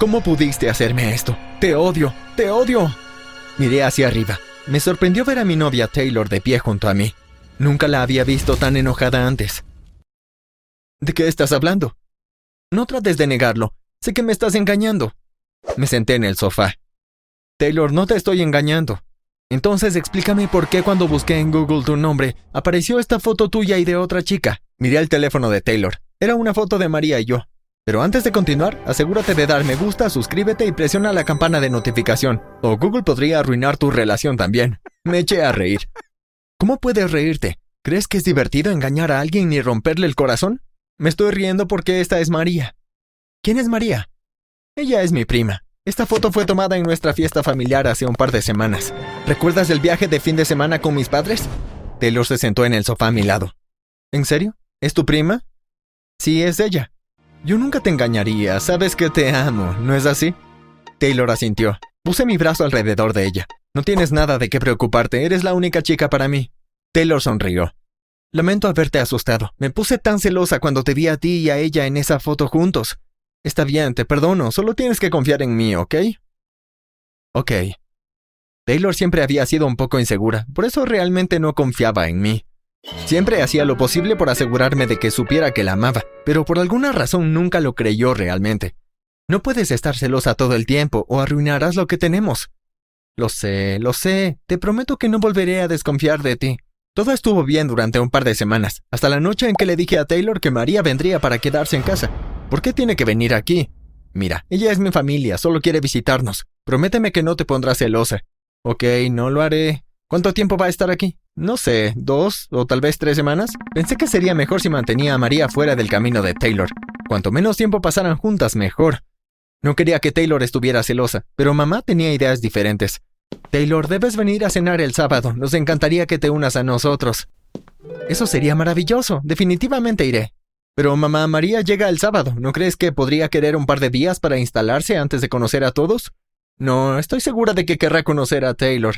¿Cómo pudiste hacerme esto? Te odio, te odio. Miré hacia arriba. Me sorprendió ver a mi novia Taylor de pie junto a mí. Nunca la había visto tan enojada antes. ¿De qué estás hablando? No trates de negarlo. Sé que me estás engañando. Me senté en el sofá. Taylor, no te estoy engañando. Entonces explícame por qué cuando busqué en Google tu nombre apareció esta foto tuya y de otra chica. Miré el teléfono de Taylor. Era una foto de María y yo. Pero antes de continuar, asegúrate de dar me gusta, suscríbete y presiona la campana de notificación. O Google podría arruinar tu relación también. Me eché a reír. ¿Cómo puedes reírte? ¿Crees que es divertido engañar a alguien y romperle el corazón? Me estoy riendo porque esta es María. ¿Quién es María? Ella es mi prima. Esta foto fue tomada en nuestra fiesta familiar hace un par de semanas. ¿Recuerdas el viaje de fin de semana con mis padres? Taylor se sentó en el sofá a mi lado. ¿En serio? ¿Es tu prima? Sí, es ella. Yo nunca te engañaría, sabes que te amo, ¿no es así? Taylor asintió. Puse mi brazo alrededor de ella. No tienes nada de qué preocuparte, eres la única chica para mí. Taylor sonrió. Lamento haberte asustado. Me puse tan celosa cuando te vi a ti y a ella en esa foto juntos. Está bien, te perdono, solo tienes que confiar en mí, ¿ok? Ok. Taylor siempre había sido un poco insegura, por eso realmente no confiaba en mí. Siempre hacía lo posible por asegurarme de que supiera que la amaba, pero por alguna razón nunca lo creyó realmente. No puedes estar celosa todo el tiempo o arruinarás lo que tenemos. Lo sé, lo sé, te prometo que no volveré a desconfiar de ti. Todo estuvo bien durante un par de semanas, hasta la noche en que le dije a Taylor que María vendría para quedarse en casa. ¿Por qué tiene que venir aquí? Mira, ella es mi familia, solo quiere visitarnos. Prométeme que no te pondrás celosa. Ok, no lo haré. ¿Cuánto tiempo va a estar aquí? No sé, dos o tal vez tres semanas. Pensé que sería mejor si mantenía a María fuera del camino de Taylor. Cuanto menos tiempo pasaran juntas, mejor. No quería que Taylor estuviera celosa, pero mamá tenía ideas diferentes. Taylor, debes venir a cenar el sábado. Nos encantaría que te unas a nosotros. Eso sería maravilloso. Definitivamente iré. Pero mamá María llega el sábado. ¿No crees que podría querer un par de días para instalarse antes de conocer a todos? No, estoy segura de que querrá conocer a Taylor.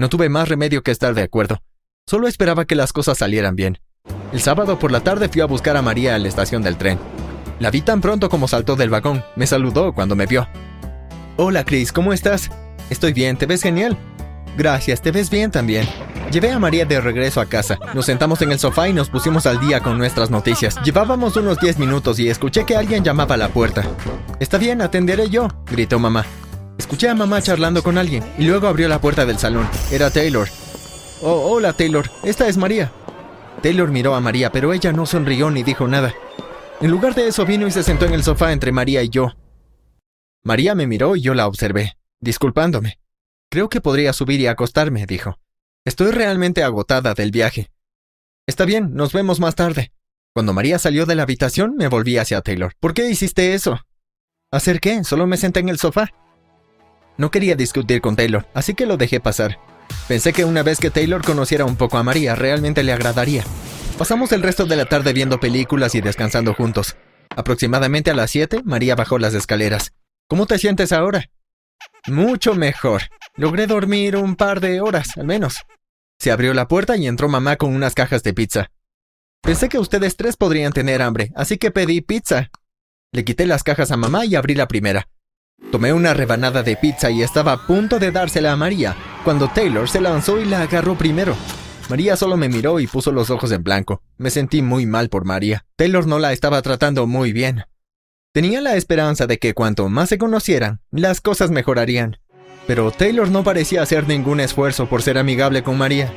No tuve más remedio que estar de acuerdo. Solo esperaba que las cosas salieran bien. El sábado por la tarde fui a buscar a María a la estación del tren. La vi tan pronto como saltó del vagón. Me saludó cuando me vio. Hola, Chris, ¿cómo estás? Estoy bien, te ves genial. Gracias, te ves bien también. Llevé a María de regreso a casa. Nos sentamos en el sofá y nos pusimos al día con nuestras noticias. Llevábamos unos 10 minutos y escuché que alguien llamaba a la puerta. Está bien, atenderé yo, gritó mamá. Escuché a mamá charlando con alguien y luego abrió la puerta del salón. Era Taylor. Oh, hola Taylor, esta es María. Taylor miró a María, pero ella no sonrió ni dijo nada. En lugar de eso vino y se sentó en el sofá entre María y yo. María me miró y yo la observé, disculpándome. Creo que podría subir y acostarme, dijo. Estoy realmente agotada del viaje. Está bien, nos vemos más tarde. Cuando María salió de la habitación, me volví hacia Taylor. ¿Por qué hiciste eso? ¿Hacer qué? Solo me senté en el sofá. No quería discutir con Taylor, así que lo dejé pasar. Pensé que una vez que Taylor conociera un poco a María, realmente le agradaría. Pasamos el resto de la tarde viendo películas y descansando juntos. Aproximadamente a las 7, María bajó las escaleras. ¿Cómo te sientes ahora? Mucho mejor. Logré dormir un par de horas, al menos. Se abrió la puerta y entró mamá con unas cajas de pizza. Pensé que ustedes tres podrían tener hambre, así que pedí pizza. Le quité las cajas a mamá y abrí la primera. Tomé una rebanada de pizza y estaba a punto de dársela a María, cuando Taylor se lanzó y la agarró primero. María solo me miró y puso los ojos en blanco. Me sentí muy mal por María. Taylor no la estaba tratando muy bien. Tenía la esperanza de que cuanto más se conocieran, las cosas mejorarían. Pero Taylor no parecía hacer ningún esfuerzo por ser amigable con María.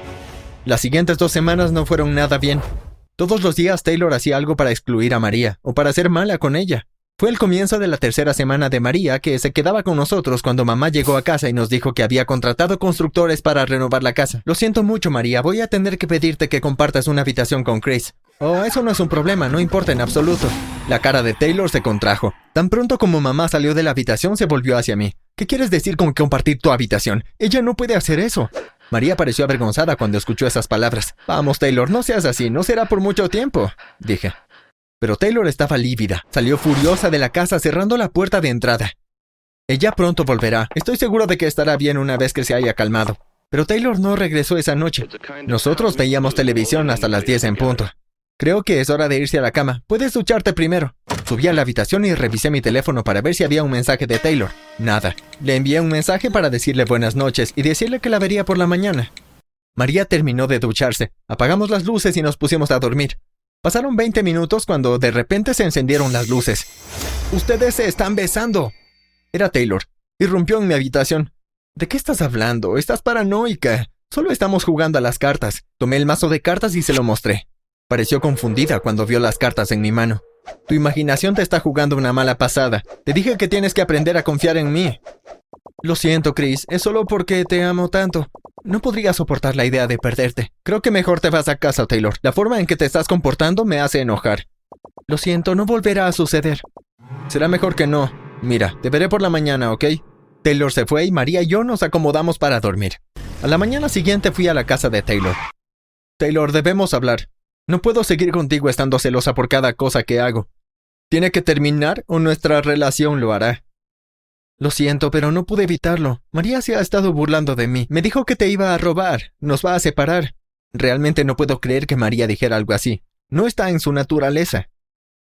Las siguientes dos semanas no fueron nada bien. Todos los días Taylor hacía algo para excluir a María o para ser mala con ella. Fue el comienzo de la tercera semana de María que se quedaba con nosotros cuando mamá llegó a casa y nos dijo que había contratado constructores para renovar la casa. Lo siento mucho, María, voy a tener que pedirte que compartas una habitación con Chris. Oh, eso no es un problema, no importa en absoluto. La cara de Taylor se contrajo. Tan pronto como mamá salió de la habitación, se volvió hacia mí. ¿Qué quieres decir con compartir tu habitación? Ella no puede hacer eso. María pareció avergonzada cuando escuchó esas palabras. Vamos, Taylor, no seas así, no será por mucho tiempo, dije. Pero Taylor estaba lívida. Salió furiosa de la casa cerrando la puerta de entrada. Ella pronto volverá. Estoy seguro de que estará bien una vez que se haya calmado. Pero Taylor no regresó esa noche. Nosotros veíamos televisión hasta las 10 en punto. Creo que es hora de irse a la cama. Puedes ducharte primero. Subí a la habitación y revisé mi teléfono para ver si había un mensaje de Taylor. Nada. Le envié un mensaje para decirle buenas noches y decirle que la vería por la mañana. María terminó de ducharse. Apagamos las luces y nos pusimos a dormir. Pasaron 20 minutos cuando de repente se encendieron las luces. Ustedes se están besando. Era Taylor. Irrumpió en mi habitación. ¿De qué estás hablando? Estás paranoica. Solo estamos jugando a las cartas. Tomé el mazo de cartas y se lo mostré. Pareció confundida cuando vio las cartas en mi mano. Tu imaginación te está jugando una mala pasada. Te dije que tienes que aprender a confiar en mí. Lo siento, Chris, es solo porque te amo tanto. No podría soportar la idea de perderte. Creo que mejor te vas a casa, Taylor. La forma en que te estás comportando me hace enojar. Lo siento, no volverá a suceder. Será mejor que no. Mira, te veré por la mañana, ¿ok? Taylor se fue y María y yo nos acomodamos para dormir. A la mañana siguiente fui a la casa de Taylor. Taylor, debemos hablar. No puedo seguir contigo estando celosa por cada cosa que hago. Tiene que terminar o nuestra relación lo hará. Lo siento, pero no pude evitarlo. María se ha estado burlando de mí. Me dijo que te iba a robar. Nos va a separar. Realmente no puedo creer que María dijera algo así. No está en su naturaleza.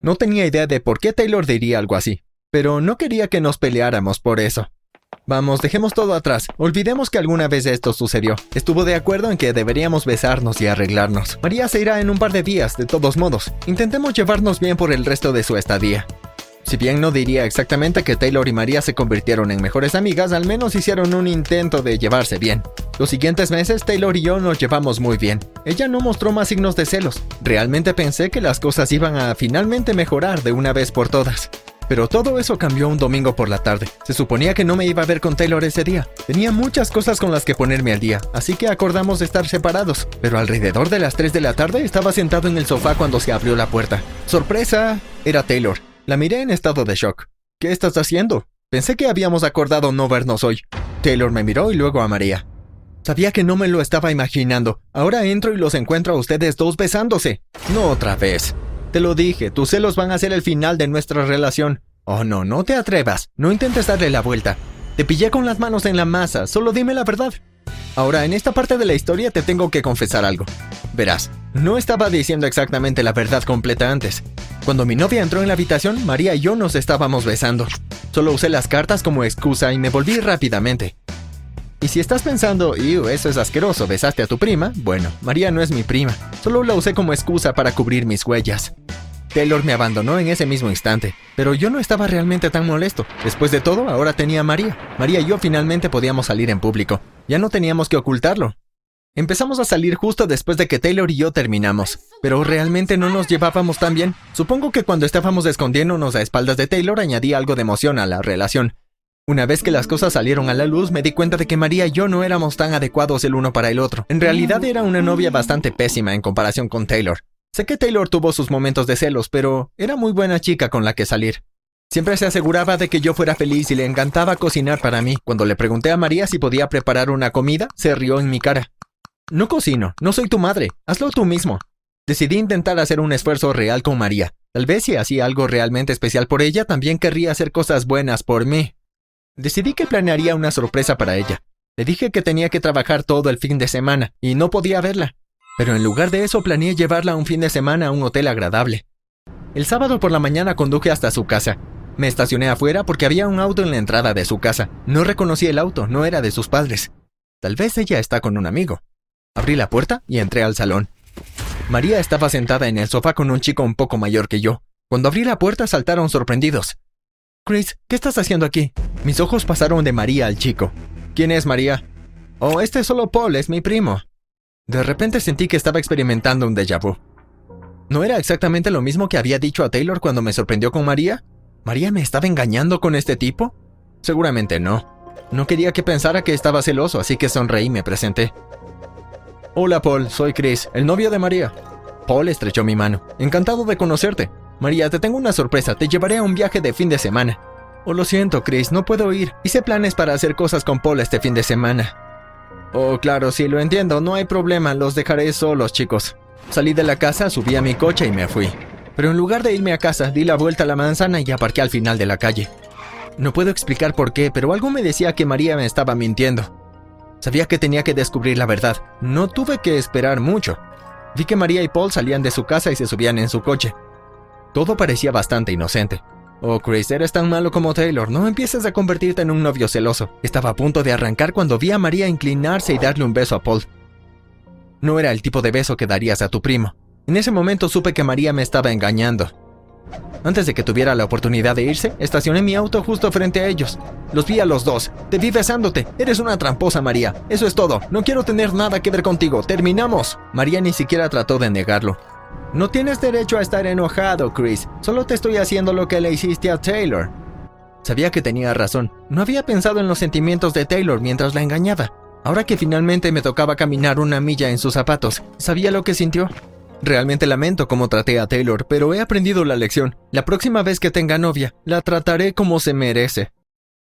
No tenía idea de por qué Taylor diría algo así, pero no quería que nos peleáramos por eso. Vamos, dejemos todo atrás. Olvidemos que alguna vez esto sucedió. Estuvo de acuerdo en que deberíamos besarnos y arreglarnos. María se irá en un par de días, de todos modos. Intentemos llevarnos bien por el resto de su estadía. Si bien no diría exactamente que Taylor y María se convirtieron en mejores amigas, al menos hicieron un intento de llevarse bien. Los siguientes meses Taylor y yo nos llevamos muy bien. Ella no mostró más signos de celos. Realmente pensé que las cosas iban a finalmente mejorar de una vez por todas. Pero todo eso cambió un domingo por la tarde. Se suponía que no me iba a ver con Taylor ese día. Tenía muchas cosas con las que ponerme al día, así que acordamos estar separados. Pero alrededor de las 3 de la tarde estaba sentado en el sofá cuando se abrió la puerta. ¡Sorpresa! Era Taylor. La miré en estado de shock. ¿Qué estás haciendo? Pensé que habíamos acordado no vernos hoy. Taylor me miró y luego a María. Sabía que no me lo estaba imaginando. Ahora entro y los encuentro a ustedes dos besándose. No otra vez. Te lo dije, tus celos van a ser el final de nuestra relación. Oh, no, no te atrevas. No intentes darle la vuelta. Te pillé con las manos en la masa, solo dime la verdad. Ahora, en esta parte de la historia te tengo que confesar algo. Verás, no estaba diciendo exactamente la verdad completa antes. Cuando mi novia entró en la habitación, María y yo nos estábamos besando. Solo usé las cartas como excusa y me volví rápidamente. Y si estás pensando, Ew, eso es asqueroso, besaste a tu prima, bueno, María no es mi prima, solo la usé como excusa para cubrir mis huellas. Taylor me abandonó en ese mismo instante, pero yo no estaba realmente tan molesto. Después de todo, ahora tenía a María. María y yo finalmente podíamos salir en público. Ya no teníamos que ocultarlo. Empezamos a salir justo después de que Taylor y yo terminamos, pero realmente no nos llevábamos tan bien. Supongo que cuando estábamos escondiéndonos a espaldas de Taylor añadí algo de emoción a la relación, una vez que las cosas salieron a la luz, me di cuenta de que María y yo no éramos tan adecuados el uno para el otro. En realidad era una novia bastante pésima en comparación con Taylor. Sé que Taylor tuvo sus momentos de celos, pero era muy buena chica con la que salir. Siempre se aseguraba de que yo fuera feliz y le encantaba cocinar para mí. Cuando le pregunté a María si podía preparar una comida, se rió en mi cara. No cocino, no soy tu madre, hazlo tú mismo. Decidí intentar hacer un esfuerzo real con María. Tal vez si hacía algo realmente especial por ella, también querría hacer cosas buenas por mí. Decidí que planearía una sorpresa para ella. Le dije que tenía que trabajar todo el fin de semana y no podía verla. Pero en lugar de eso planeé llevarla un fin de semana a un hotel agradable. El sábado por la mañana conduje hasta su casa. Me estacioné afuera porque había un auto en la entrada de su casa. No reconocí el auto, no era de sus padres. Tal vez ella está con un amigo. Abrí la puerta y entré al salón. María estaba sentada en el sofá con un chico un poco mayor que yo. Cuando abrí la puerta saltaron sorprendidos. Chris, ¿qué estás haciendo aquí? Mis ojos pasaron de María al chico. ¿Quién es María? Oh, este es solo Paul, es mi primo. De repente sentí que estaba experimentando un déjà vu. ¿No era exactamente lo mismo que había dicho a Taylor cuando me sorprendió con María? ¿María me estaba engañando con este tipo? Seguramente no. No quería que pensara que estaba celoso, así que sonreí y me presenté. Hola Paul, soy Chris, el novio de María. Paul estrechó mi mano. Encantado de conocerte. María, te tengo una sorpresa, te llevaré a un viaje de fin de semana. Oh, lo siento, Chris, no puedo ir. Hice planes para hacer cosas con Paul este fin de semana. Oh, claro, sí, lo entiendo, no hay problema, los dejaré solos, chicos. Salí de la casa, subí a mi coche y me fui. Pero en lugar de irme a casa, di la vuelta a la manzana y aparqué al final de la calle. No puedo explicar por qué, pero algo me decía que María me estaba mintiendo. Sabía que tenía que descubrir la verdad. No tuve que esperar mucho. Vi que María y Paul salían de su casa y se subían en su coche. Todo parecía bastante inocente. Oh, Chris, eres tan malo como Taylor. No empieces a convertirte en un novio celoso. Estaba a punto de arrancar cuando vi a María inclinarse y darle un beso a Paul. No era el tipo de beso que darías a tu primo. En ese momento supe que María me estaba engañando. Antes de que tuviera la oportunidad de irse, estacioné mi auto justo frente a ellos. Los vi a los dos. Te vi besándote. Eres una tramposa, María. Eso es todo. No quiero tener nada que ver contigo. Terminamos. María ni siquiera trató de negarlo. No tienes derecho a estar enojado, Chris. Solo te estoy haciendo lo que le hiciste a Taylor. Sabía que tenía razón. No había pensado en los sentimientos de Taylor mientras la engañaba. Ahora que finalmente me tocaba caminar una milla en sus zapatos, ¿sabía lo que sintió? Realmente lamento cómo traté a Taylor, pero he aprendido la lección. La próxima vez que tenga novia, la trataré como se merece.